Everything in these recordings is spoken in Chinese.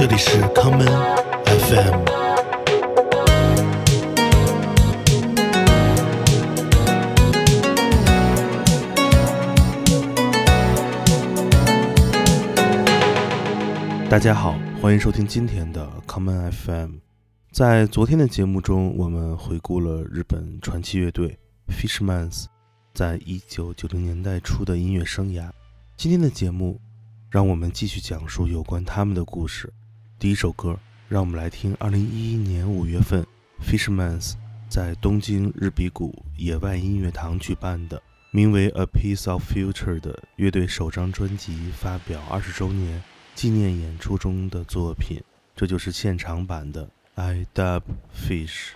这里是康门 FM。大家好，欢迎收听今天的 Common FM。在昨天的节目中，我们回顾了日本传奇乐队 Fishmans 在一九九零年代初的音乐生涯。今天的节目，让我们继续讲述有关他们的故事。第一首歌，让我们来听2011年5月份 Fisherman's 在东京日比谷野外音乐堂举办的名为《A Piece of Future》的乐队首张专辑发表二十周年。纪念演出中的作品，这就是现场版的《I Dub Fish》。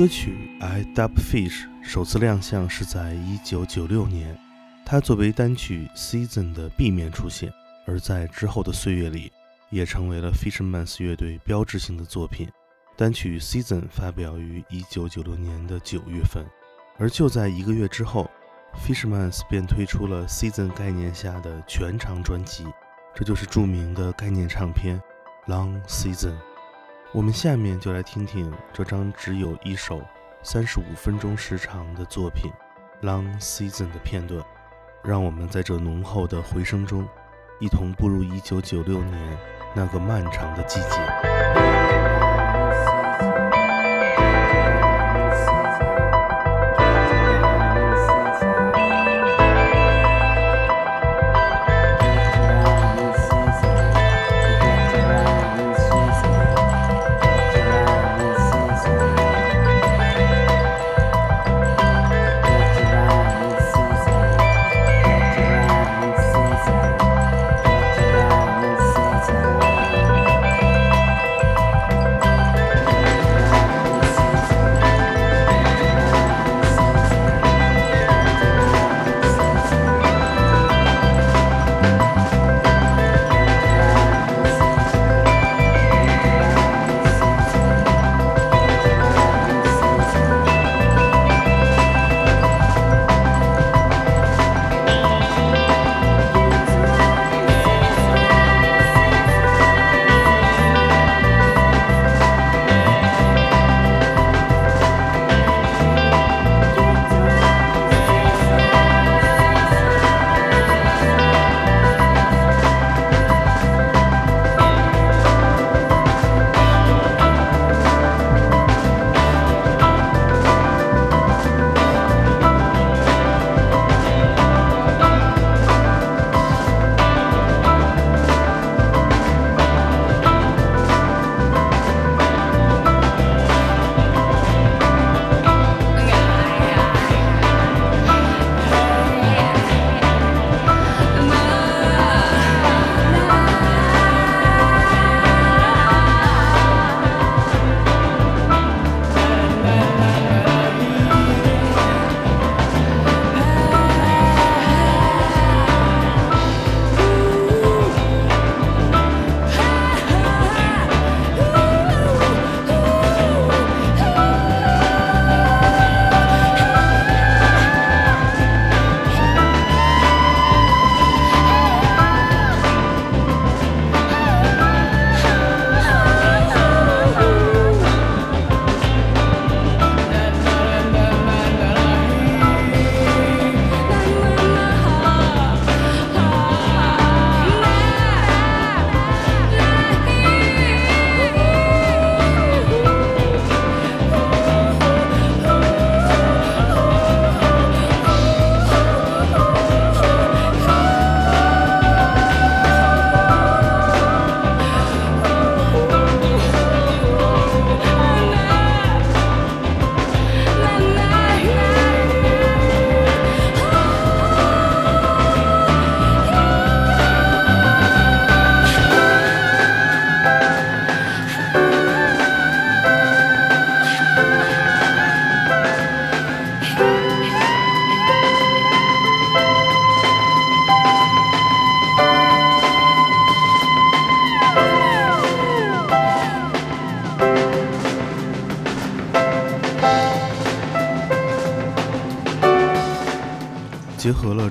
歌曲《I Dub Fish》首次亮相是在1996年，它作为单曲《Season》的 B 面出现，而在之后的岁月里，也成为了 Fishmans 乐队标志性的作品。单曲《Season》发表于1996年的9月份，而就在一个月之后，Fishmans 便推出了《Season》概念下的全长专辑，这就是著名的概念唱片《Long Season》。我们下面就来听听这张只有一首三十五分钟时长的作品《Long Season》的片段，让我们在这浓厚的回声中，一同步入一九九六年那个漫长的季节。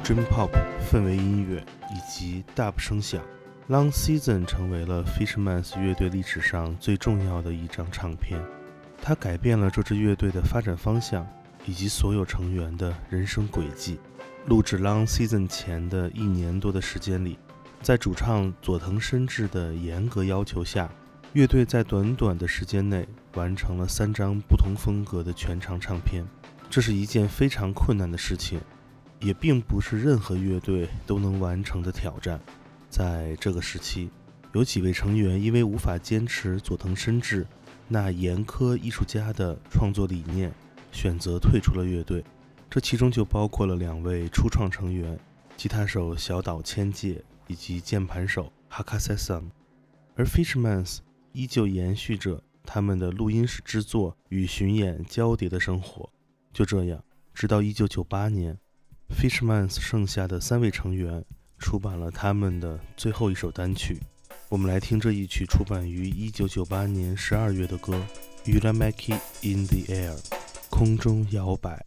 Dream Pop 氛围音乐以及 Dub 声响，《Long Season》成为了 Fishmans 乐队历史上最重要的一张唱片。它改变了这支乐队的发展方向以及所有成员的人生轨迹。录制《Long Season》前的一年多的时间里，在主唱佐藤伸治的严格要求下，乐队在短短的时间内完成了三张不同风格的全长唱片。这是一件非常困难的事情。也并不是任何乐队都能完成的挑战。在这个时期，有几位成员因为无法坚持佐藤伸治那严苛艺术家的创作理念，选择退出了乐队。这其中就包括了两位初创成员，吉他手小岛千介以及键盘手哈卡塞桑。而 Fishmans 依旧延续着他们的录音室制作与巡演交叠的生活。就这样，直到1998年，Fishmans 剩下的三位成员出版了他们的最后一首单曲。我们来听这一曲出版于一九九八年十二月的歌《Ulamaki in the Air》，空中摇摆。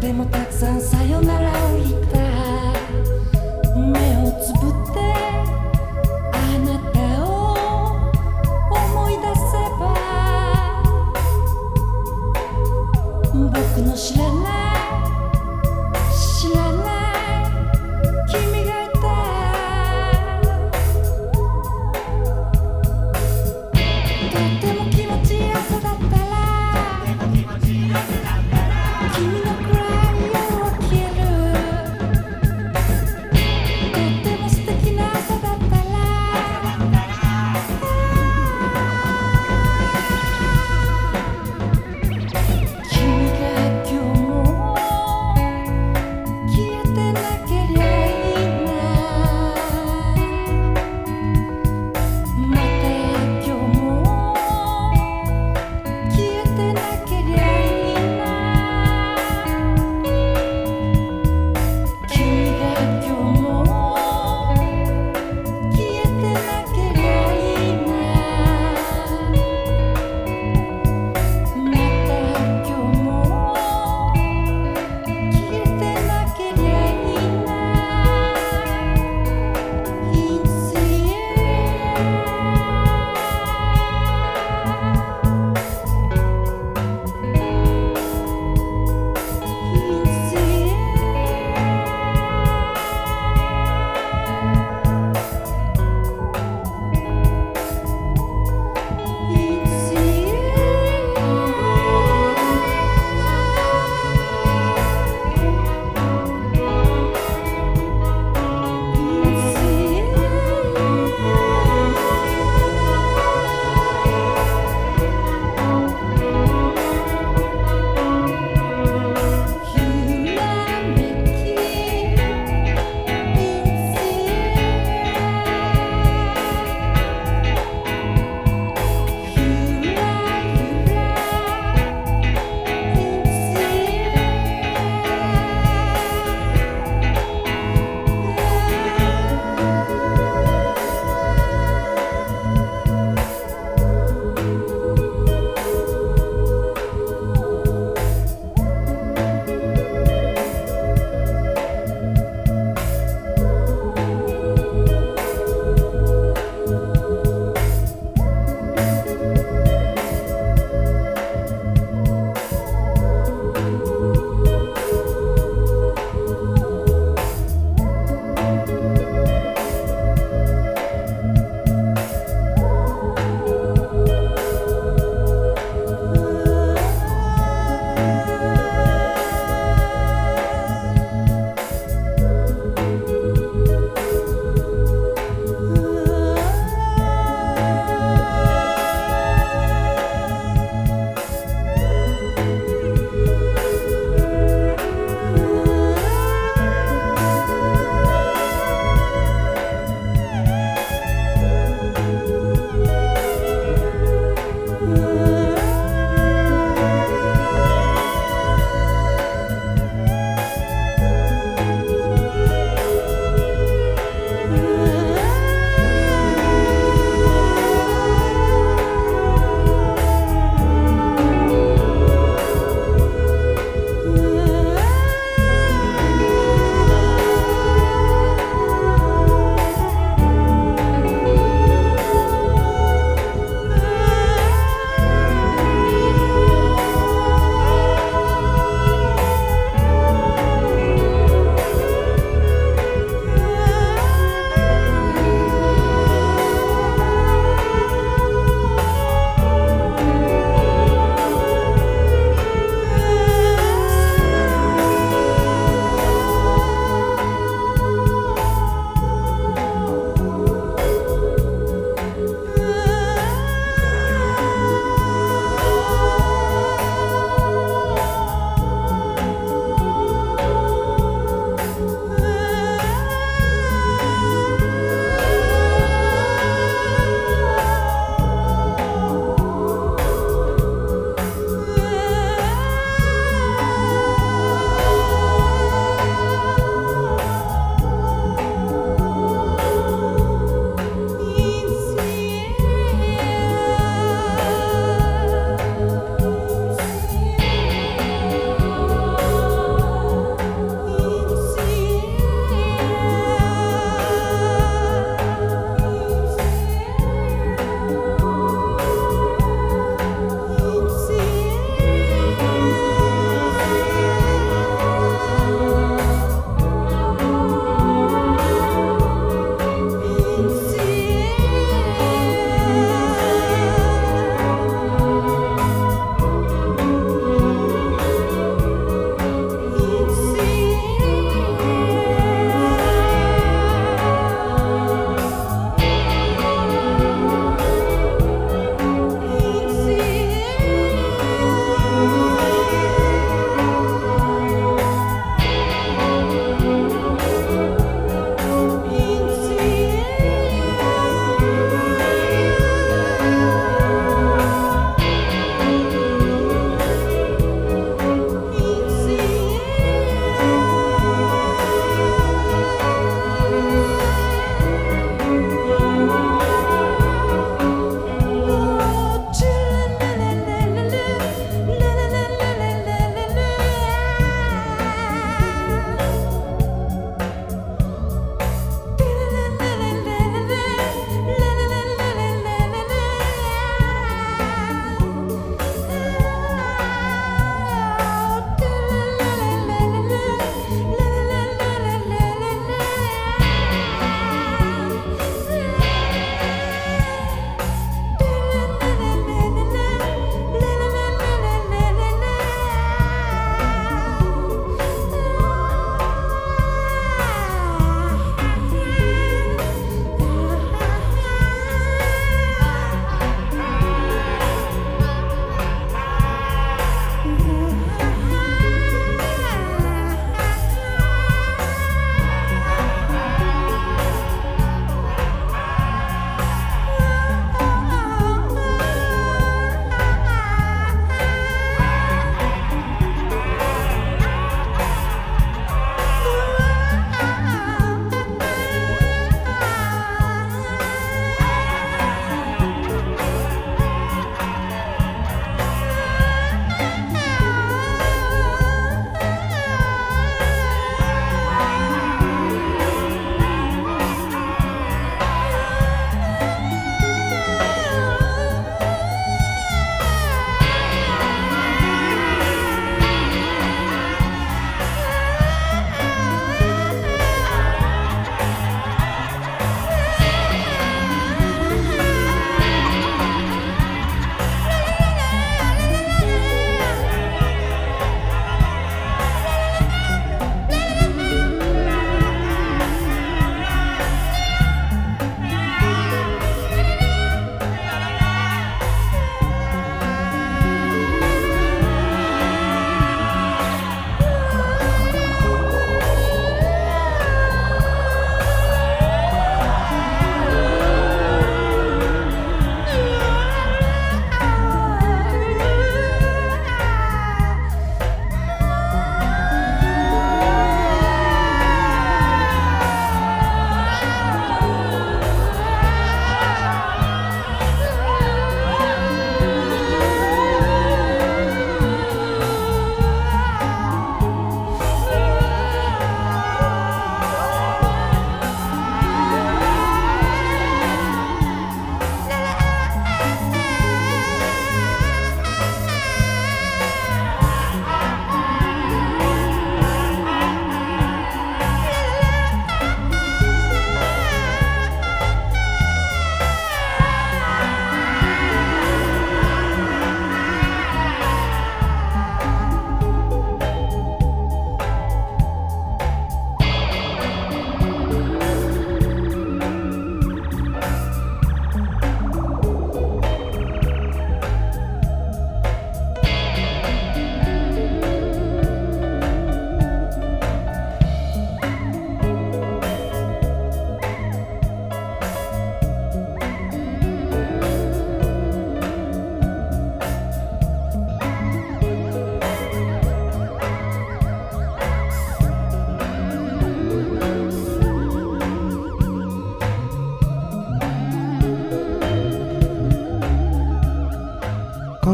でもたくさんさよならを言った。目をつぶってあなたを思い出せば。僕の知らない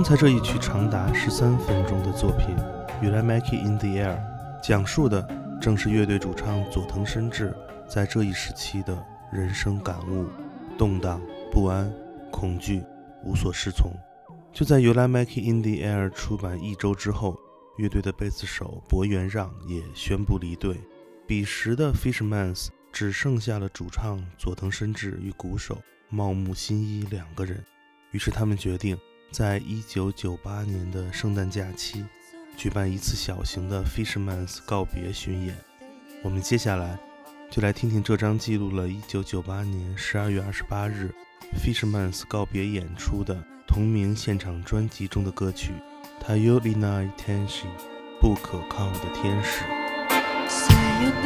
才这一曲长达十三分钟的作品《You Like Make It in the Air》，讲述的正是乐队主唱佐藤伸治在这一时期的人生感悟：动荡、不安、恐惧、无所适从。就在《You Like Make It in the Air》出版一周之后，乐队的贝斯手博元让也宣布离队。彼时的 Fishmans 只剩下了主唱佐藤伸治与鼓手茂木新一两个人，于是他们决定在一九九八年的圣诞假期举办一次小型的 Fisherman's 告别巡演。我们接下来就来听听这张记录了一九九八年十二月二十八日 Fisherman's 告别演出的同名现场专辑中的歌曲《Tayolina Tenshi》，不可靠的天使。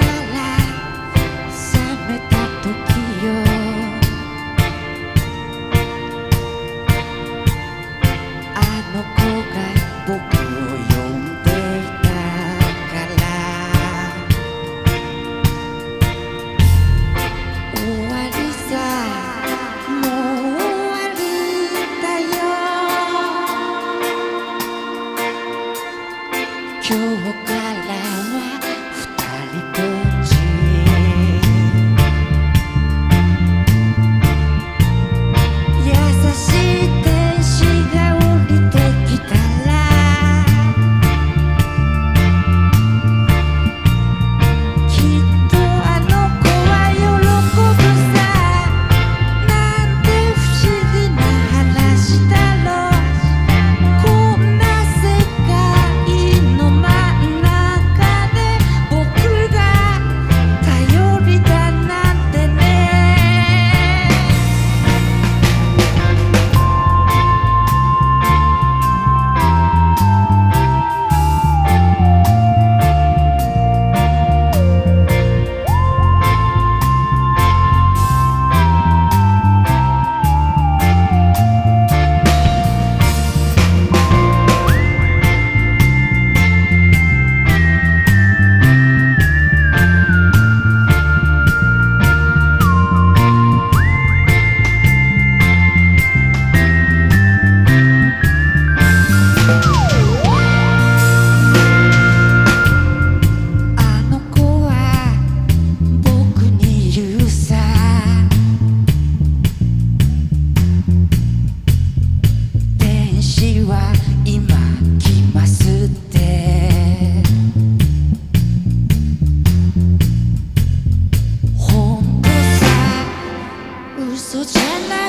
歌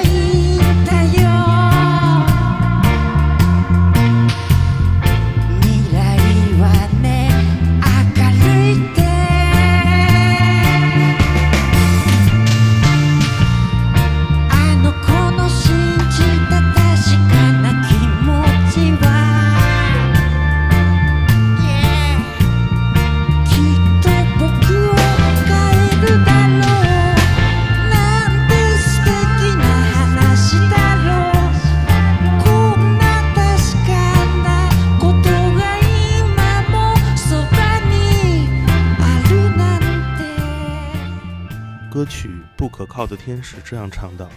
天使》这样唱道：“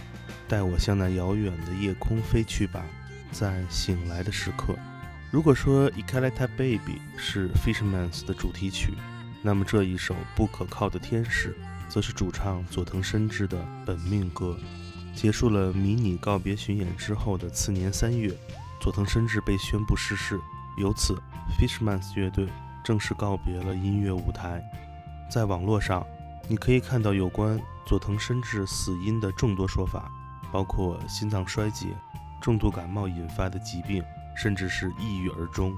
带我向那遥远的夜空飞去吧，在醒来的时刻。”如果说《e k a l e t a Baby》是 Fishmans 的主题曲，那么这一首《不可靠的天使》则是主唱佐藤伸治的本命歌。结束了迷你告别巡演之后的次年三月，佐藤伸治被宣布逝世，由此 Fishmans 乐队正式告别了音乐舞台。在网络上。你可以看到有关佐藤伸治死因的众多说法，包括心脏衰竭、重度感冒引发的疾病，甚至是抑郁而终。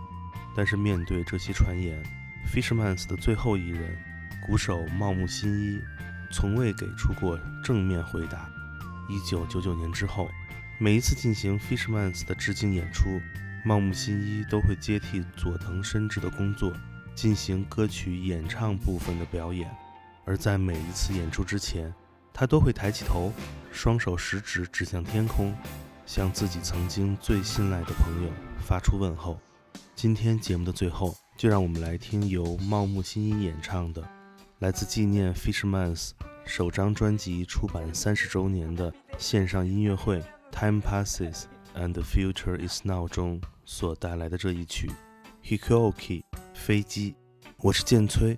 但是面对这些传言，Fishmans 的最后一人鼓手茂木新一从未给出过正面回答。一九九九年之后，每一次进行 Fishmans 的致敬演出，茂木新一都会接替佐藤伸治的工作，进行歌曲演唱部分的表演。而在每一次演出之前，他都会抬起头，双手食指指向天空，向自己曾经最信赖的朋友发出问候。今天节目的最后，就让我们来听由茂木新一演唱的，来自纪念 Fishmans 首张专辑出版三十周年的线上音乐会《Time Passes and the Future Is Now 中所带来的这一曲 Hikoki 飞机。我是剑崔，